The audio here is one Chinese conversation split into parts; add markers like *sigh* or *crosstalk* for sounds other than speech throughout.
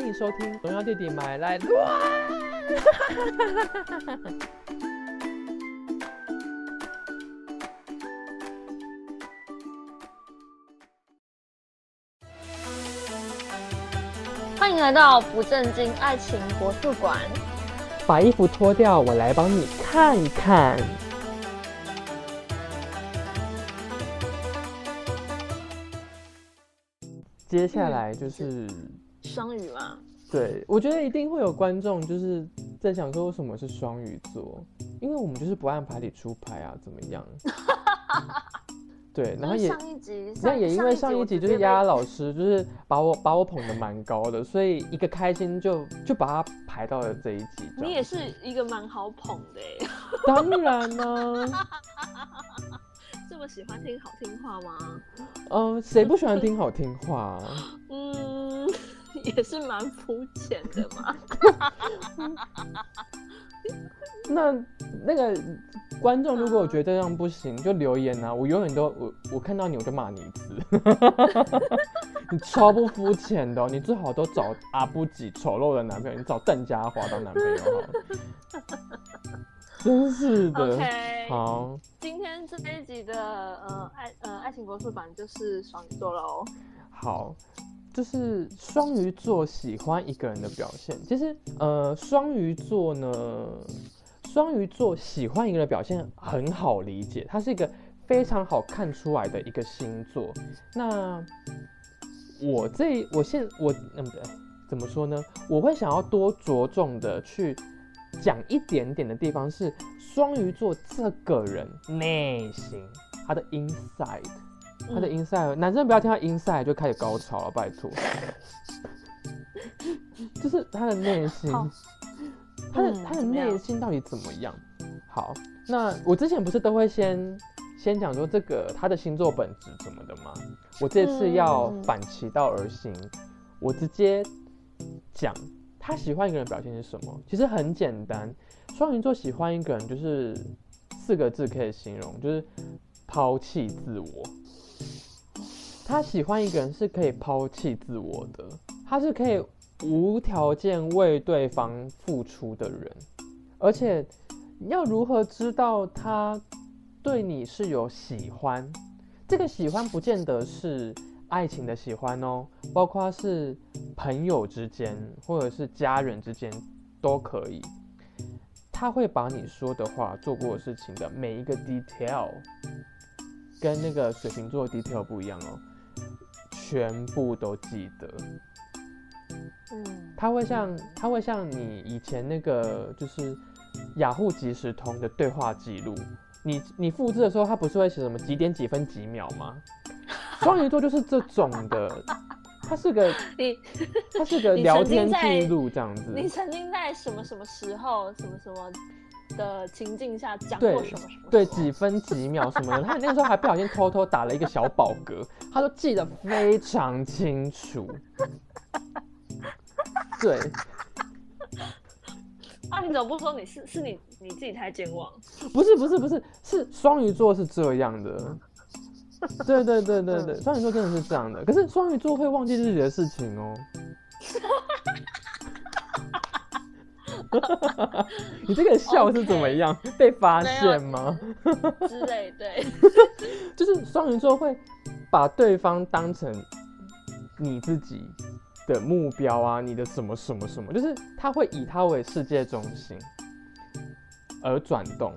欢迎收听《荣耀弟弟买来乱》。欢迎来到不正经爱情国术馆。把衣服脱掉，我来帮你看看。接下来就是双鱼嘛，对我觉得一定会有观众就是在想说，为什么是双鱼座？因为我们就是不按牌理出牌啊，怎么样？*laughs* 对，然后也上一集，那也因为上一集就是丫丫老师就是把我把我捧得蛮高的，所以一个开心就就把他排到了这一集。你也是一个蛮好捧的耶，当然呢，*laughs* 这么喜欢听好听话吗？嗯，谁不喜欢听好听话啊？嗯，也是蛮肤浅的嘛。*laughs* 那那个观众如果我觉得这样不行，就留言啊！我永远都我我看到你我就骂你一次，*laughs* 你超不肤浅的哦、你最好都找阿布吉丑陋的男朋友，你找邓家华当男朋友好了，真是的。OK，好，今天这一集的呃爱呃爱情国术版就是双鱼座喽。好，就是双鱼座喜欢一个人的表现。其实，呃，双鱼座呢，双鱼座喜欢一个人的表现很好理解，它是一个非常好看出来的一个星座。那我这我现我嗯不对，怎么说呢？我会想要多着重的去讲一点点的地方是双鱼座这个人内心他的 inside。他的嗯 inside，、男生不要听他 inside 就开始高潮了，拜托。*laughs* 就是他的内心，他的、嗯他的内心到底怎么样？好，那我之前不是都会先先讲说这个他的星座本质怎么的吗？我这次要嗯反其道而行，我直接讲他喜欢一个人表现是什么。其实很简单，双鱼座喜欢一个人就是四个字可以形容，就是抛弃自我。他喜欢一个人是可以抛弃自我的，他是可以无条件为对方付出的人，而且要如何知道他对你是有喜欢？这个喜欢不见得是爱情的喜欢哦，包括是朋友之间或者是家人之间都可以。他会把你说的话、做过的事情的每一个 detail，跟那个水瓶座的 detail 不一样哦，全部都记得。嗯，它会像它会像你以前那个就是雅虎即时通的对话记录，你你复制的时候，它不是会写什么几点几分几秒吗？双鱼座就是这种的，它是个 *laughs* 你它是个聊天记录这样子。你曾经在什么什么时候、什么什么的情境下讲对过什么什么？对，几分几秒什么的，他那个时候还不小心偷偷打了一个小饱嗝，他都记得非常清楚。*laughs* 对，啊，你怎么不说你是是你你自己太健忘？不是不是不是，是双鱼座是这样的。对对对对对，双鱼座真的是这样的。可是双鱼座会忘记自己的事情哦。*laughs* *laughs* 你这个笑是怎么样 *laughs* 被发现吗？之类，对，*laughs* 就是双鱼座会把对方当成你自己的目标啊，你的什么什么什么，就是他会以他为世界中心而转动，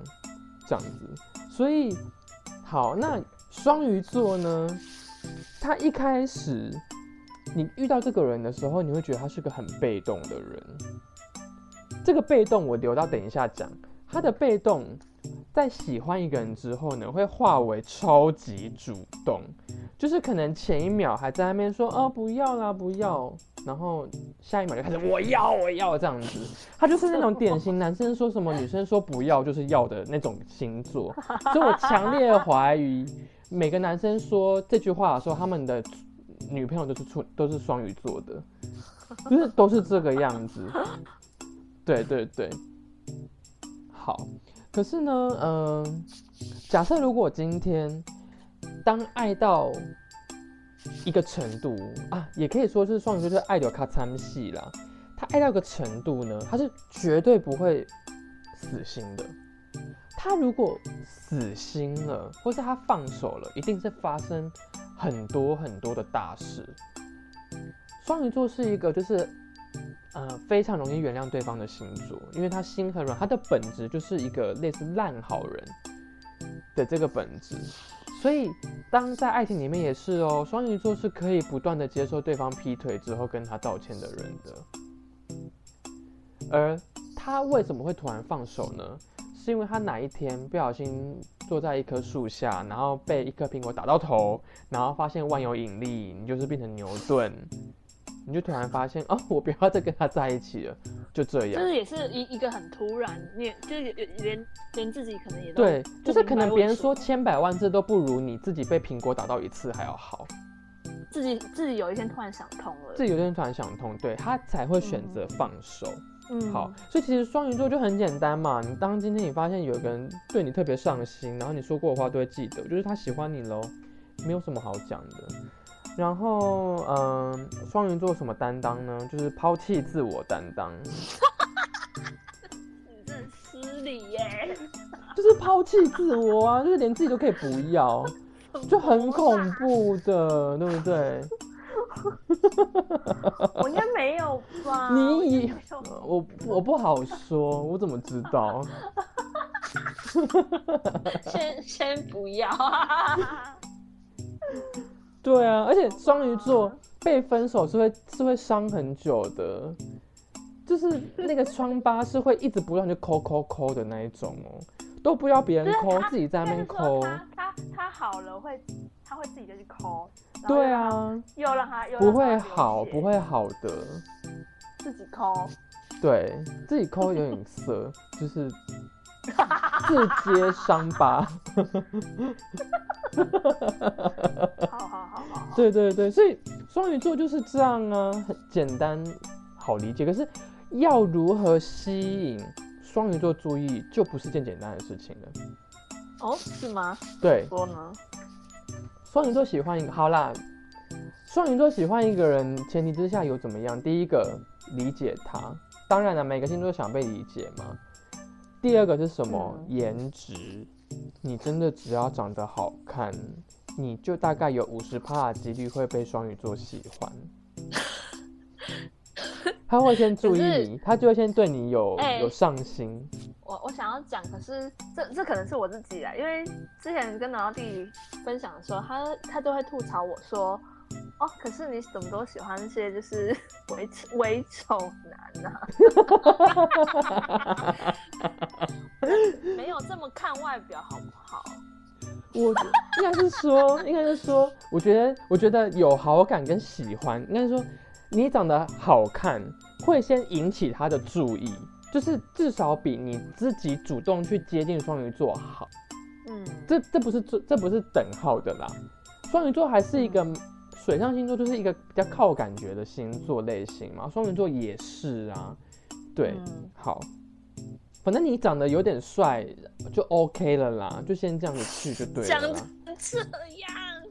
这样子。所以，好，那双鱼座呢？他一开始你遇到这个人的时候，你会觉得他是个很被动的人。这个被动我留到等一下讲。他的被动在喜欢一个人之后呢，会化为超级主动，就是可能前一秒还在那边说哦不要啦不要，然后下一秒就开始我要我要这样子。他就是那种典型男生说什么女生说不要就是要的那种星座，所以我强烈怀疑每个男生说这句话的时候，他们的女朋友都是处都是双鱼座的，就是都是这个样子。对对对，好。可是呢，嗯、假设如果今天当爱到一个程度啊，也可以说是双鱼座就是爱到咔参戏啦。他爱到一个程度呢，他是绝对不会死心的。他如果死心了，或是他放手了，一定是发生很多很多的大事。双鱼座是一个就是呃非常容易原谅对方的星座，因为他心很软，他的本质就是一个类似烂好人的这个本质。所以当在爱情里面也是哦，双鱼座是可以不断的接受对方劈腿之后跟他道歉的人的。而他为什么会突然放手呢？是因为他哪一天不小心坐在一棵树下，然后被一颗苹果打到头，然后发现万有引力，你就是变成牛顿，你就突然发现哦，我不要再跟他在一起了，就这样。就是也是一一个很突然，你就是连连自己可能也对，就是可能别人说千百万次都不如你自己被苹果打到一次还要好。自己自己有一天突然想通了，自己有一天突然想通，对他才会选择放手。嗯，好，所以其实双鱼座就很简单嘛。你当今天你发现有一个人对你特别上心，然后你说过的话都会记得，就是他喜欢你喽，没有什么好讲的。然后，嗯，双鱼座什么担当呢？就是抛弃自我担当。*laughs* 你这失礼耶！*laughs* 就是抛弃自我啊，就是连自己都可以不要，就很恐怖的，对不对？*laughs* 我应该没有吧？你以我我不好说，我怎么知道？先先不要。对啊，而且双鱼座被分手是会是会伤很久的，就是那个疮疤是会一直不断就抠抠抠的那一种哦，都不要别人抠，自己在那边抠。他他好了会，他会自己就去抠。对啊，又让他又不会好，不会好的，自己抠，对自己抠有点色，就是 *laughs* 自揭伤疤。好好好好，对对对，所以双鱼座就是这样啊，很简单好理解。可是要如何吸引双鱼座注意，就不是件简单的事情了。哦，是吗？对，说呢？双鱼座喜欢一个好啦，双鱼座喜欢一个人，前提之下有怎么样？第一个理解他，当然了，每个星座想被理解嘛。第二个是什么？颜值，你真的只要长得好看，你就大概有五十趴的几率会被双鱼座喜欢。*laughs* 他会先注意你，他就会先对你有有上心。我我想要讲，可是这这可能是我自己啊，因为之前跟老弟分享的时候，他他就会吐槽我说，哦，可是你怎么都喜欢那些就是 *laughs* 伪伪丑 *laughs* 没有这么看外表好不好？我应该是说，应该是说，我觉得我觉得有好感跟喜欢，应该说。你长得好看，会先引起他的注意，就是至少比你自己主动去接近双鱼座好。嗯，这这不是这这不是等号的啦。双鱼座还是一个水象星座，就是一个比较靠感觉的星座类型嘛。双鱼座也是啊，对，好，反正你长得有点帅就 OK 了啦，就先这样子去就对了。这样。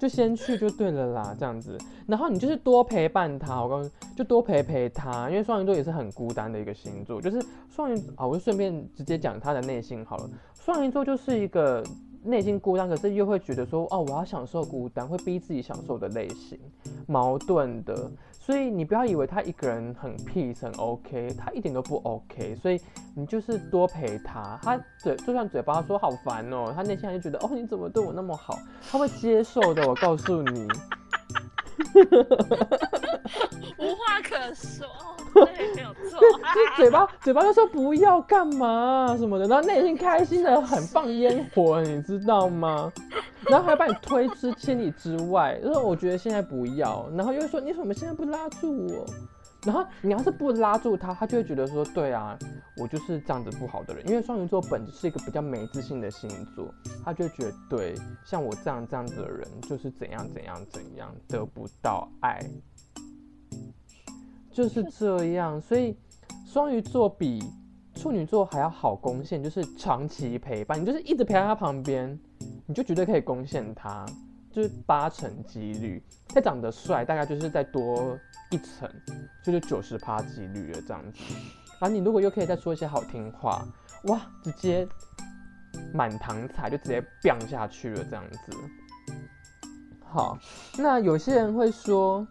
就先去就对了啦，这样子，然后你就是多陪伴他，我告诉你，就多陪陪他，因为双鱼座也是很孤单的一个星座，就是双鱼啊，我就顺便直接讲他的内心好了。双鱼座就是一个内心孤单，可是又会觉得说，哦，我要享受孤单，会逼自己享受的类型，矛盾的。所以你不要以为他一个人很 peace 很 OK，他一点都不 OK。所以你就是多陪他，他嘴就算嘴巴说好烦哦，他内心还是觉得哦你怎么对我那么好，他会接受的。我告诉你，*laughs* 无话可说。对，没有错。就 *laughs* 嘴巴嘴巴就说不要干嘛什么的，然后内心开心的很放烟火，你知道吗？*laughs* 然后还要把你推之千里之外，就是我觉得现在不要，然后又说你怎么现在不拉住我？然后你要是不拉住他，他就会觉得说对啊，我就是这样子不好的人。因为双鱼座本质是一个比较没自信的星座，他就觉得对，像我这样这样子的人就是怎样怎样怎样得不到爱。就是这样，所以双鱼座比处女座还要好攻陷，就是长期陪伴，你就是一直陪在他旁边，你就绝对可以攻陷他。就是八成几率，再长得帅大概就是再多一层，就是九十趴几率了这样子。然后你如果又可以再说一些好听话，哇，直接满堂彩就直接 biang 下去了这样子。好，那有些人会说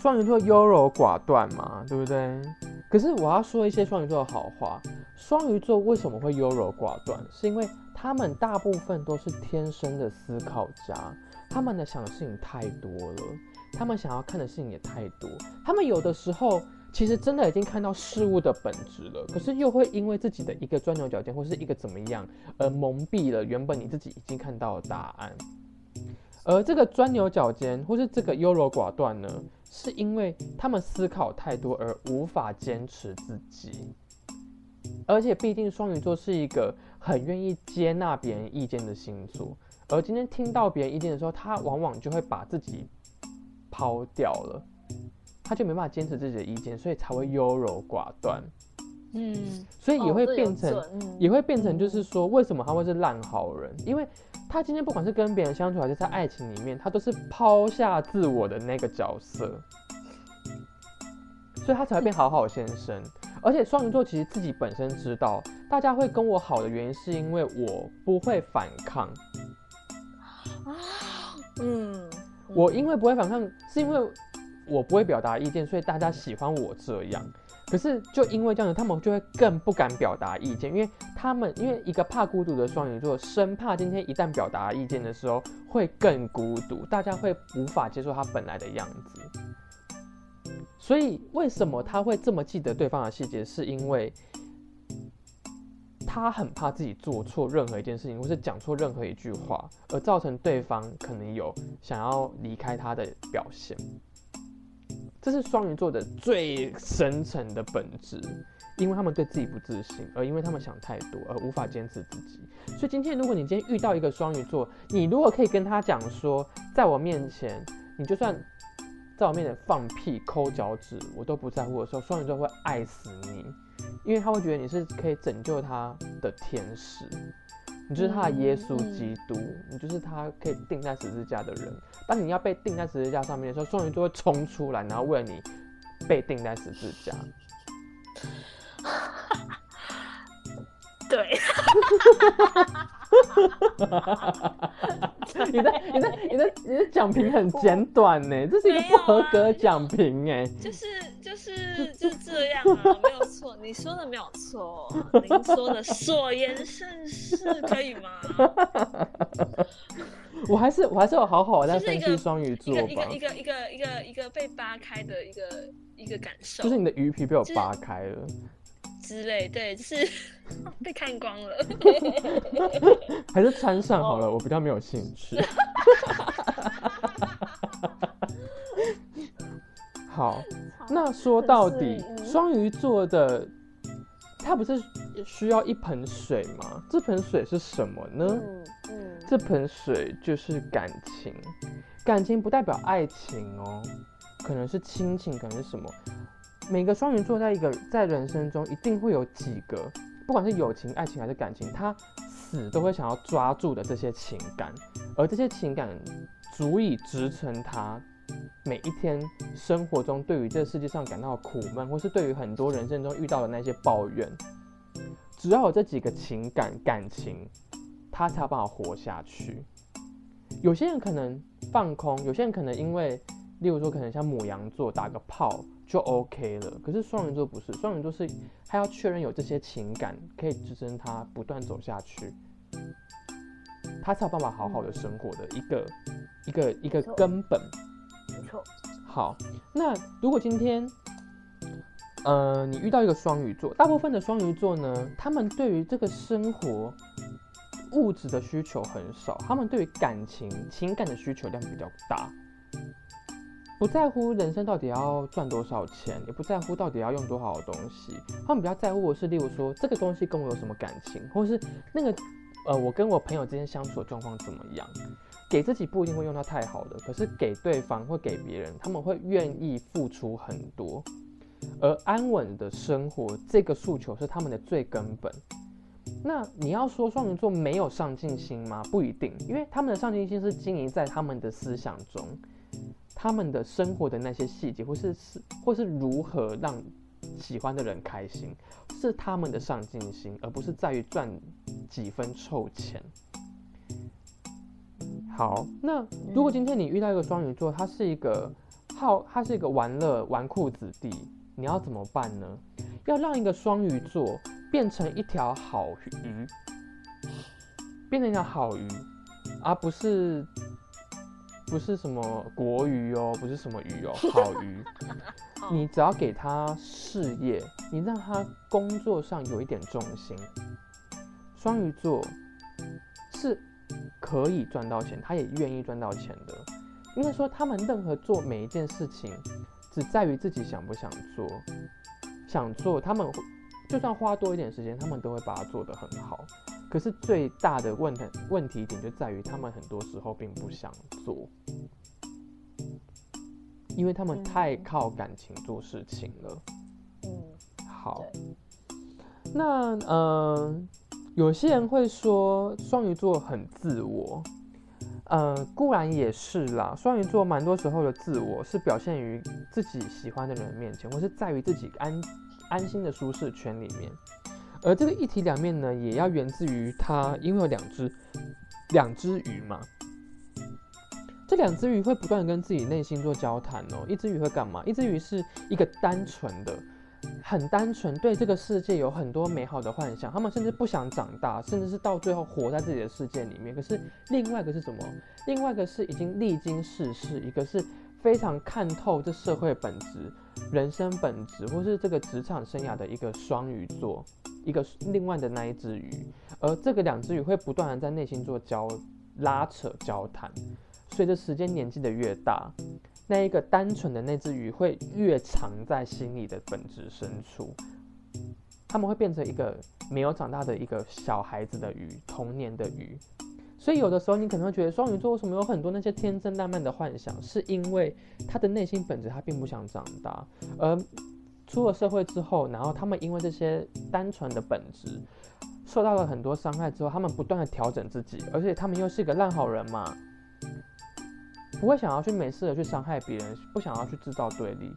双鱼座优柔寡断嘛，对不对？可是我要说一些双鱼座的好话。双鱼座为什么会优柔寡断？是因为他们大部分都是天生的思考家，他们的想的事情太多了，他们想要看的事情也太多。他们有的时候其实真的已经看到事物的本质了，可是又会因为自己的一个钻牛角尖或是一个怎么样而蒙蔽了原本你自己已经看到的答案。而这个钻牛角尖或是这个优柔寡断呢，是因为他们思考太多而无法坚持自己。而且，毕竟双鱼座是一个很愿意接纳别人意见的星座，而今天听到别人意见的时候，他往往就会把自己抛掉了，他就没办法坚持自己的意见，所以才会优柔寡断。嗯，所以也会变成，也会变成，就是说，为什么他会是烂好人？因为他今天不管是跟别人相处，还是在爱情里面，他都是抛下自我的那个角色，所以他才会变好好先生。而且双鱼座其实自己本身知道，大家会跟我好的原因，是因为我不会反抗。啊，嗯，我因为不会反抗，是因为我不会表达意见，所以大家喜欢我这样。可是就因为这样，他们就会更不敢表达意见，因为他们因为一个怕孤独的双鱼座，生怕今天一旦表达意见的时候会更孤独，大家会无法接受他本来的样子。所以，为什么他会这么记得对方的细节？是因为他很怕自己做错任何一件事情，或是讲错任何一句话，而造成对方可能有想要离开他的表现。这是双鱼座的最深层的本质，因为他们对自己不自信，而因为他们想太多，而无法坚持自己。所以，今天如果你今天遇到一个双鱼座，你如果可以跟他讲说，在我面前，你就算。在我面前放屁、抠脚趾，我都不在乎的时候，双鱼座会爱死你，因为他会觉得你是可以拯救他的天使，你就是他的耶稣基督，你就是他可以钉在十字架的人。当你要被钉在十字架上面的时候，双鱼就会冲出来，然后为了你被钉在十字架。*laughs* 对。*laughs* *laughs* 你的、你的、你的、你的奖评很简短呢，这是一个不合格奖评哎。就是就是就是这样啊，没有错，你说的没有错，您说的 *laughs* 所言甚是，可以吗？*laughs* 我还是我还是有好好在分析双鱼座吧。一个一个一个一个一个被扒开的一个一个感受，就是你的鱼皮被我扒开了。之类，对，就是 *laughs* 被看光了，*laughs* 还是穿上好了，我比较没有兴趣。*laughs* 好，那说到底，双鱼座的它不是需要一盆水吗？这盆水是什么呢？嗯嗯，这盆水就是感情，感情不代表爱情哦，可能是亲情，可能是什么。每个双鱼座在一个在人生中一定会有几个，不管是友情、爱情还是感情，他死都会想要抓住的这些情感，而这些情感足以支撑他每一天生活中对于这世界上感到苦闷，或是对于很多人生中遇到的那些抱怨。只要有这几个情感感情，他才有办法活下去。有些人可能放空，有些人可能因为，例如说可能像母羊座打个炮。就 OK 了。可是双鱼座不是，双鱼座是他要确认有这些情感可以支撑他不断走下去，他才有办法好好的生活的一个一个一个根本。没错。好，那如果今天，呃，你遇到一个双鱼座，大部分的双鱼座呢，他们对于这个生活物质的需求很少，他们对于感情情感的需求量比较大。不在乎人生到底要赚多少钱，也不在乎到底要用多少东西。他们比较在乎的是，例如说这个东西跟我有什么感情，或是那个呃，我跟我朋友之间相处的状况怎么样。给自己不一定会用到太好的，可是给对方或给别人，他们会愿意付出很多。而安稳的生活这个诉求是他们的最根本。那你要说双鱼座没有上进心吗？不一定，因为他们的上进心是经营在他们的思想中，他们的生活的那些细节，或是是或是如何让喜欢的人开心，是他们的上进心，而不是在于赚几分臭钱。好，那如果今天你遇到一个双鱼座，他是一个好，他是一个玩乐纨绔子弟，你要怎么办呢？要让一个双鱼座变成一条好鱼，变成一条好鱼，而不是不是什么国鱼哦，不是什么鱼哦，*laughs* 好鱼。你只要给他事业，你让他工作上有一点重心，双鱼座是可以赚到钱，他也愿意赚到钱的。应该说，他们任何做每一件事情，只在于自己想不想做。想做，他们就算花多一点时间，他们都会把它做得很好。可是最大的问题问题点就在于，他们很多时候并不想做，因为他们太靠感情做事情了。嗯，好。那呃，有些人会说双鱼座很自我，呃，固然也是啦。双鱼座蛮多时候的自我是表现于自己喜欢的人面前，或是在于自己安安心的舒适圈里面。而这个一体两面呢，也要源自于它因为有两只两只鱼嘛。这两只鱼会不断跟自己内心做交谈哦。一只鱼会干嘛？一只鱼是一个单纯的。很单纯，对这个世界有很多美好的幻想，他们甚至不想长大，甚至是到最后活在自己的世界里面。可是另外一个是什么？另外一个是已经历经世事，一个是非常看透这社会本质、人生本质，或是这个职场生涯的一个双鱼座，一个另外的那一只鱼。而这个两只鱼会不断的在内心做交拉扯、交谈，随着时间年纪的越大。那一个单纯的那只鱼会越藏在心里的本质深处，他们会变成一个没有长大的一个小孩子的鱼，童年的鱼。所以有的时候你可能会觉得双鱼座为什么有很多那些天真烂漫的幻想，是因为他的内心本质他并不想长大，而出了社会之后，然后他们因为这些单纯的本质受到了很多伤害之后，他们不断的调整自己，而且他们又是一个烂好人嘛。不会想要去没事的去伤害别人，不想要去制造对立，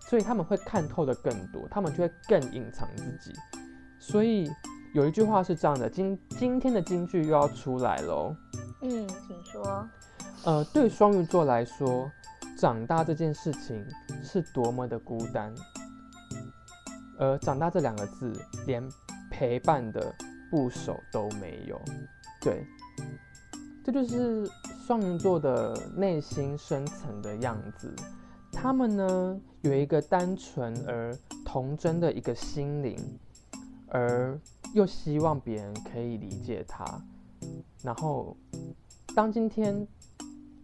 所以他们会看透的更多，他们就会更隐藏自己。所以有一句话是这样的，今今天的金句又要出来喽。嗯，请说。呃，对双鱼座来说，长大这件事情是多么的孤单，而长大这两个字连陪伴的部首都没有。对，这就是。双鱼座的内心深层的样子，他们呢有一个单纯而童真的一个心灵，而又希望别人可以理解他。然后，当今天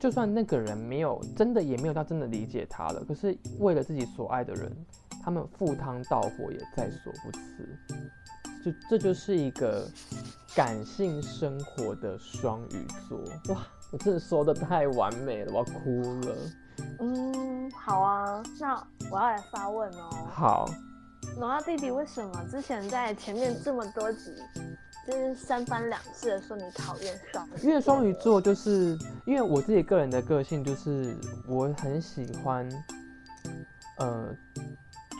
就算那个人没有真的也没有到真的理解他了，可是为了自己所爱的人，他们赴汤蹈火也在所不辞。就这就是一个感性生活的双鱼座哇。我真的说的太完美了，我要哭了。嗯，好啊，那我要来发问哦。好，农亚弟弟，为什么之前在前面这么多集，就是三番两次的说你讨厌双？因为双鱼座就是因为我自己个人的个性，就是我很喜欢，呃，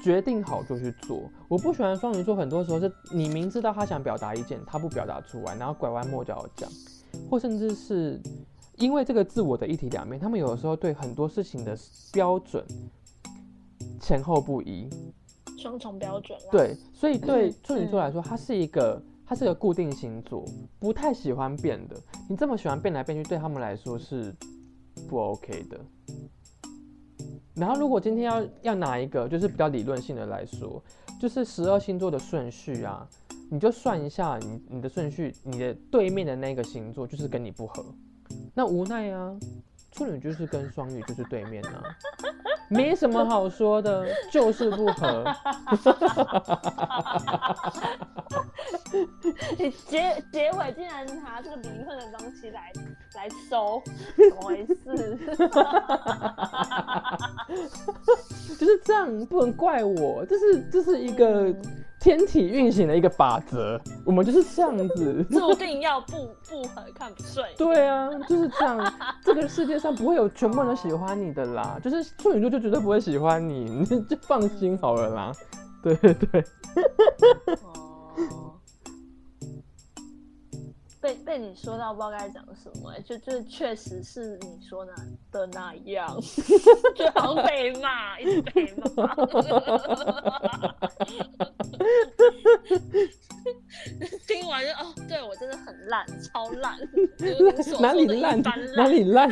决定好就去做。我不喜欢双鱼座，很多时候是你明知道他想表达意见，他不表达出来，然后拐弯抹角讲，或甚至是。因为这个自我的一体两面，他们有的时候对很多事情的标准前后不一，双重标准。对，所以对处女座来说，它是一个，它是个固定星座，不太喜欢变的。你这么喜欢变来变去，对他们来说是不 OK 的。然后，如果今天要要拿一个，就是比较理论性的来说，就是十二星座的顺序啊，你就算一下，你你的顺序，你的对面的那个星座就是跟你不合。那无奈啊，处女就是跟双鱼就是对面啊，没什么好说的，*laughs* 就是不合。*laughs* 你结结尾竟然拿这个离婚的东西来来收，怎么回事？*laughs* 就是这样，不能怪我，这是这是一个。天体运行的一个法则，我们就是这样子。注定要不不合看不顺。对啊，就是这样。这个世界上不会有全部人都喜欢你的啦，就是处女座就绝对不会喜欢你，你就放心好了啦。对对对。哦。被被你说到不知道该讲什么，就就确实是你说的的那样，*laughs* 就好像被骂，一直被骂。*laughs* 听完就哦，对我真的很烂，超烂，*laughs* 哪里烂？哪里烂？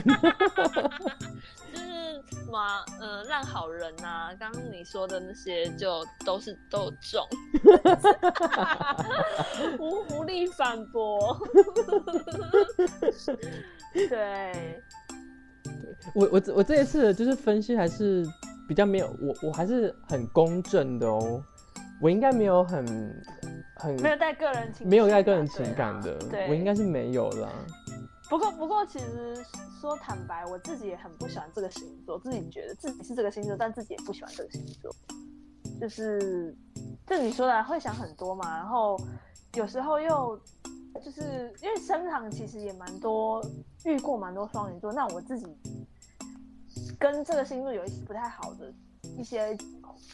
就是什么，呃，烂好人呐。刚刚你说的那些，就都是都中，*laughs* 无无力反驳。*laughs* 对，对我我我这一次就是分析还是比较没有，我我还是很公正的哦。我应该没有很很没有带个人情没有带个人情感的，对我应该是没有啦。不过不过，其实说坦白，我自己也很不喜欢这个星座，自己觉得自己是这个星座，但自己也不喜欢这个星座。就是就你说的会想很多嘛，然后有时候又就是因为身旁其实也蛮多遇过蛮多双鱼座，那我自己跟这个星座有一些不太好的一些。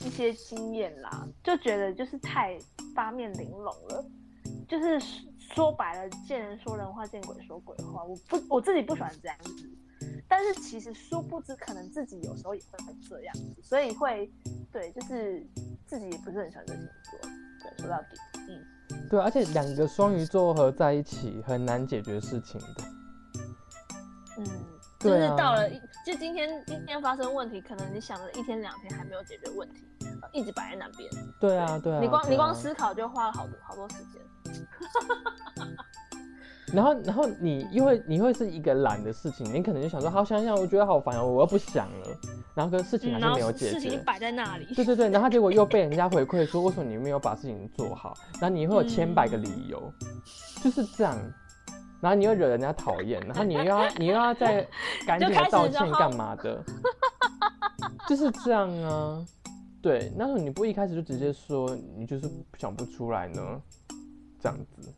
一些经验啦，就觉得就是太八面玲珑了，就是说白了，见人说人话，见鬼说鬼话。我不，我自己不喜欢这样子，但是其实殊不知，可能自己有时候也会这样子，所以会对，就是自己也不是很喜欢这星座。对，说到底，嗯，对，而且两个双鱼座合在一起很难解决事情的，嗯。就是到了，就今天今天发生问题，可能你想了一天两天还没有解决问题，一直摆在那边。对啊，对啊。你光你光思考就花了好多好多时间。*laughs* 然后然后你又会你会是一个懒的事情，你可能就想说好想想，我觉得好烦哦，我又不想了。然后跟事情还是没有解决。事情摆在那里。对对对，然后结果又被人家回馈说，为什么你没有把事情做好？然后你会有千百个理由，就是这样。然后你又惹人家讨厌，然后你又要你又要再赶紧的 *laughs* 道歉干嘛的？就是这样啊，对。那时候你不一开始就直接说你就是想不出来呢，这样子。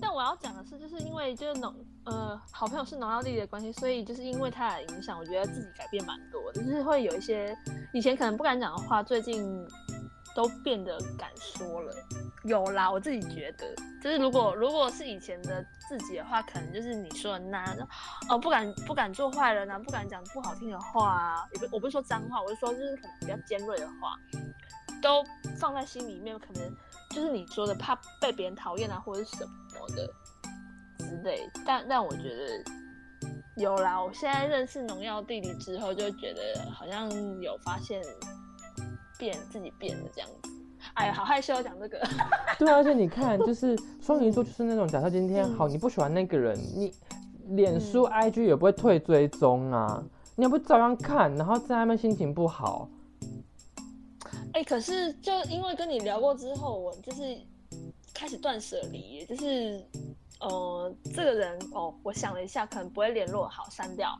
但我要讲的是，就是因为就是农呃好朋友是农药弟弟的关系，所以就是因为他的影响，我觉得自己改变蛮多，就是会有一些以前可能不敢讲的话，最近。都变得敢说了，有啦，我自己觉得，就是如果如果是以前的自己的话，可能就是你说的那，哦，不敢不敢做坏人啊，不敢讲不好听的话啊，也不我不是说脏话，我是说就是可能比较尖锐的话，都放在心里面，可能就是你说的怕被别人讨厌啊，或者是什么的之类。但但我觉得有啦，我现在认识农药弟弟之后，就觉得好像有发现。变自己变的这样子，哎呀，好害羞讲这个。*laughs* 对啊，而且你看，就是 *laughs* 双鱼座就是那种，假设今天好，你不喜欢那个人，你脸书、IG 也不会退追踪啊，你要不照样看，然后在他们心情不好。哎，可是就因为跟你聊过之后，我就是开始断舍离，就是呃，这个人哦，我想了一下，可能不会联络，好删掉。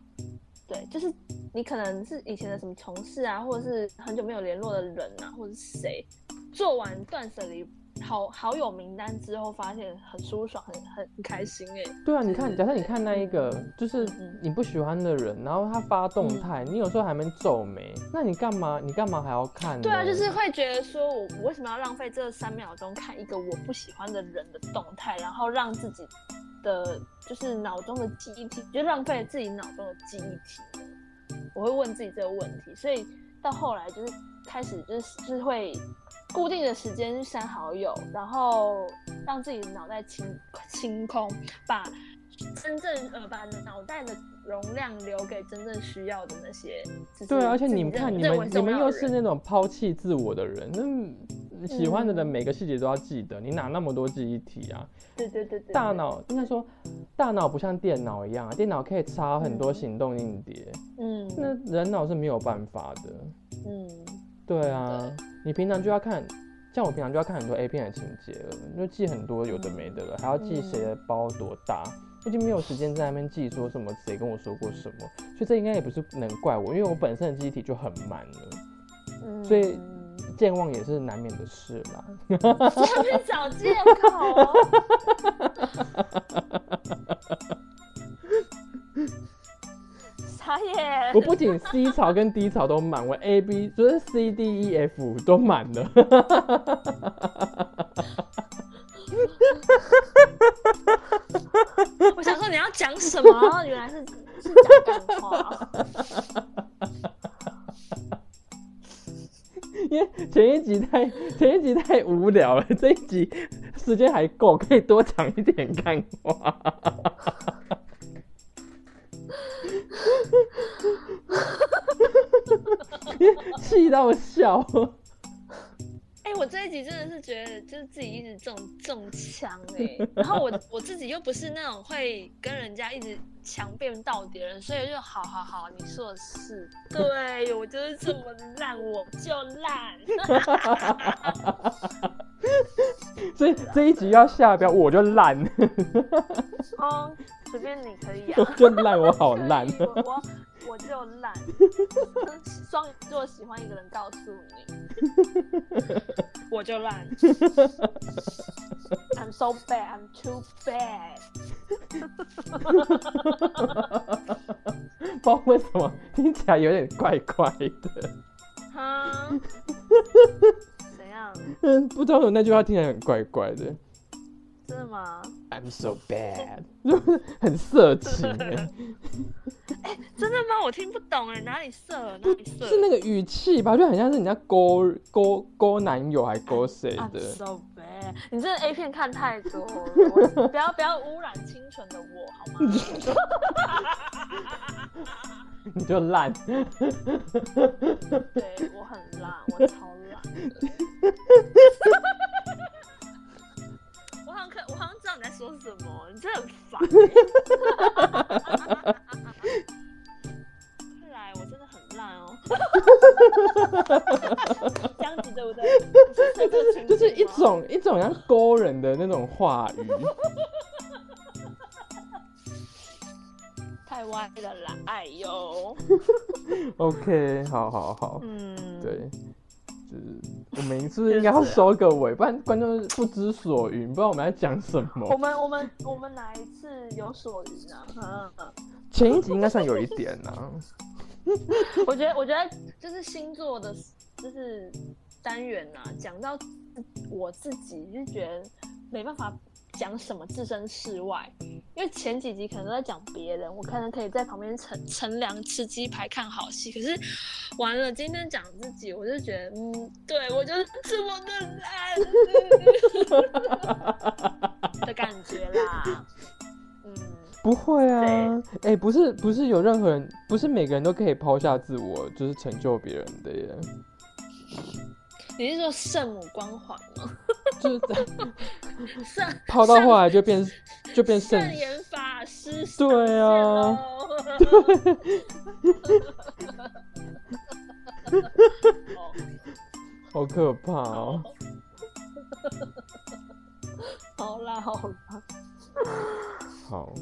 对，就是你可能是以前的什么同事啊，或者是很久没有联络的人啊，或者是谁，做完断舍离好好友名单之后，发现很舒爽，很很很开心哎。对啊，你看，假设你看那一个就是你不喜欢的人，然后他发动态，你有时候还没皱眉，那你干嘛？你干嘛还要看？对啊，就是会觉得说我我为什么要浪费这三秒钟看一个我不喜欢的人的动态，然后让自己。的就是脑中的记忆体，就浪费了自己脑中的记忆体呢？我会问自己这个问题，所以到后来就是开始就是就是会固定的时间删好友，然后让自己脑袋清清空，把真正呃把脑袋的容量留给真正需要的那些。对，而且你们看，你们你们又是那种抛弃自我的人，那喜欢的人每个细节都要记得，你哪那么多记忆体啊？对对对对，大脑应该说，大脑不像电脑一样，电脑可以插很多行动硬碟，嗯，那人脑是没有办法的，嗯，对啊，你平常就要看，像我平常就要看很多 A 片的情节了，就记很多有的没的了，还要记谁的包多大，已经没有时间在那边记说什么谁跟我说过什么，所以这应该也不是能怪我，因为我本身的记忆体就很慢了，所以。健忘也是难免的事啦。下面找借口。*laughs* 傻眼。我不仅 C 槽跟 D 槽都满，我 A B 就是 C D E F 都满了。*laughs* 我想说你要讲什么，原来是是讲干话。*laughs* 因为前一集太前一集太无聊了，这一集时间还够，可以多讲一点干话。气到笑。*laughs* 哎、我这一集真的是觉得，就是自己一直中中枪哎，*laughs* 然后我我自己又不是那种会跟人家一直强辩到底的人，所以就好好好，你说的是，对我就是这么烂，我就烂。*laughs* 所以这一集要下标，我就烂，哦，随便你可以啊，就烂，我好烂。我我我就懒。*laughs* 双鱼座喜欢一个人告诉你，*laughs* 我就烂。*laughs* I'm so bad, I'm too bad。不知道为什么听起来有点怪怪的。哈？怎样？嗯，不知道为什么那句话听起来很怪怪的。真的吗？I'm so bad，*laughs* 很色情 *laughs* 哎、真的吗？我听不懂哎，哪里色？哪里色？是那个语气吧，就很像是人家勾勾勾男友还勾谁 I'm 的。so bad。你这 A 片看太多了，*laughs* 不要不要污染清纯的我好吗？你就烂，对我很烂，我超烂的。我好像知道你在说什么，你真的很烦、欸。看来我真的很烂哦。*laughs* 这样子对不对？就是就是一种一种像勾人的那种话语。太歪了啦！哎呦，*laughs* OK，好好好，嗯，对，*laughs* 就是我们是不是应该要收个尾，不然观众不知所云，不知道我们在讲什么我。们 *laughs* 我们我们哪一次有所云啊？嗯，前一集应该算有一点啊，*laughs* 我觉得我觉得就是星座的，就是单元啊、讲到我自己就觉得没办法讲什么置身事外，因为前几集可能都在讲别人，我可能可以在旁边乘乘凉吃鸡排看好戏，可是完了今天讲自己，我就觉得嗯，对我就是这么的烂 *laughs* 的感觉啦，嗯。不会啊，哎、不是不是有任何人，不是每个人都可以抛下自我，就是成就别人的耶，你是说圣母光环吗？就是在 *laughs* 圣 *laughs* 跑到后来就变就变圣圣严法师对啊好可怕哦。*laughs* 好啦好啦，好，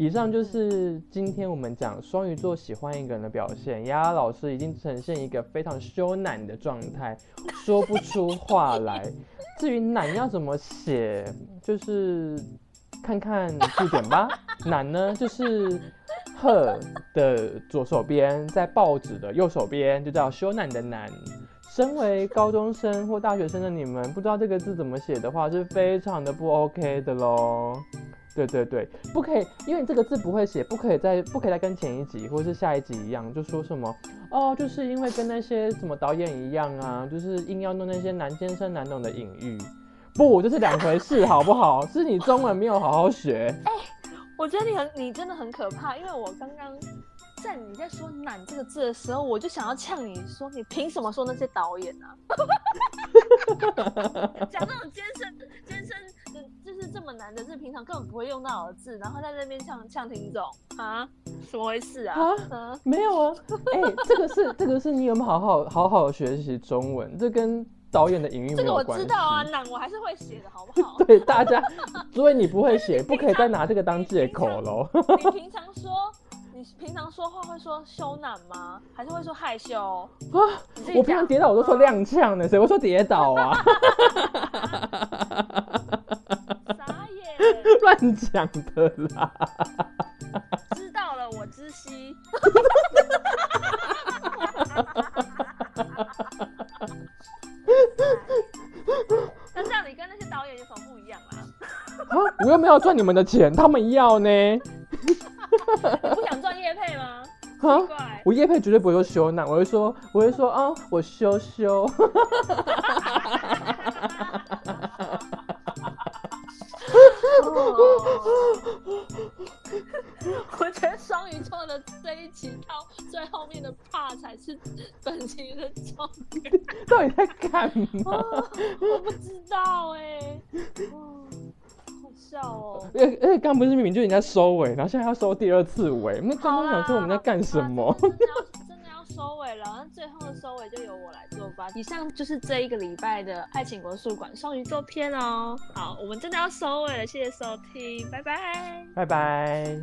以上就是今天我们讲双鱼座喜欢一个人的表现。丫丫老师已经呈现一个非常羞赧的状态，说不出话来。至于懒要怎么写，就是看看字典吧。*laughs* 懒呢，就是鹤的左手边，在报纸的右手边，就叫羞赧的赧。身为高中生或大学生的你们，不知道这个字怎么写的话，是非常的不 OK 的喽。对对对，不可以，因为你这个字不会写，不可以再不可以再跟前一集或是下一集一样，就说什么哦，就是因为跟那些什么导演一样啊，就是硬要弄那些难艰深难懂的隐喻。不，这是两回事，好不好？是你中文没有好好学。*laughs* 我觉得你很你真的很可怕，因为我刚刚在你在说“懒”这个字的时候，我就想要呛你说，你凭什么说那些导演啊？*laughs* 讲这种艰深艰深，这么难的字，平常根本不会用到的字，然后在那边呛呛听众啊，怎么回事啊？啊嗯，没有啊，哎、这个是这个是你有没有好好好好学习中文？这跟导演的隐喻没这个我有关系。知道啊，懒我还是会写的，好不好？*laughs* 对大家，所以你不会写，不可以再拿这个当借口喽。*laughs* 你平常说，你平常说话会说羞赧吗？还是会说害羞？啊，我平常跌倒我都说踉跄呢，谁会说跌倒啊？*laughs* *laughs* 傻眼，乱讲的啦。知道了，我知悉。那这样你跟那些导演有什么不一样啊？啊，我又没有赚你们的钱，他们要呢。你不想赚叶配吗？啊我叶配绝对不会说羞赧，我会说，我会说啊，我羞羞。*laughs* 我觉得双鱼座的这一集到最后面的怕才是本集的重点。到底在干嘛？我不知道哎、哦，好笑哦。而而且刚不是明明就人家收尾，然后现在要收第二次尾，那观好啦，众想说我们在干什么？收尾了，那最后的收尾就由我来做吧。以上就是这一个礼拜的爱情国术馆双鱼座篇哦。好，我们真的要收尾了，谢谢收听，拜拜。拜拜。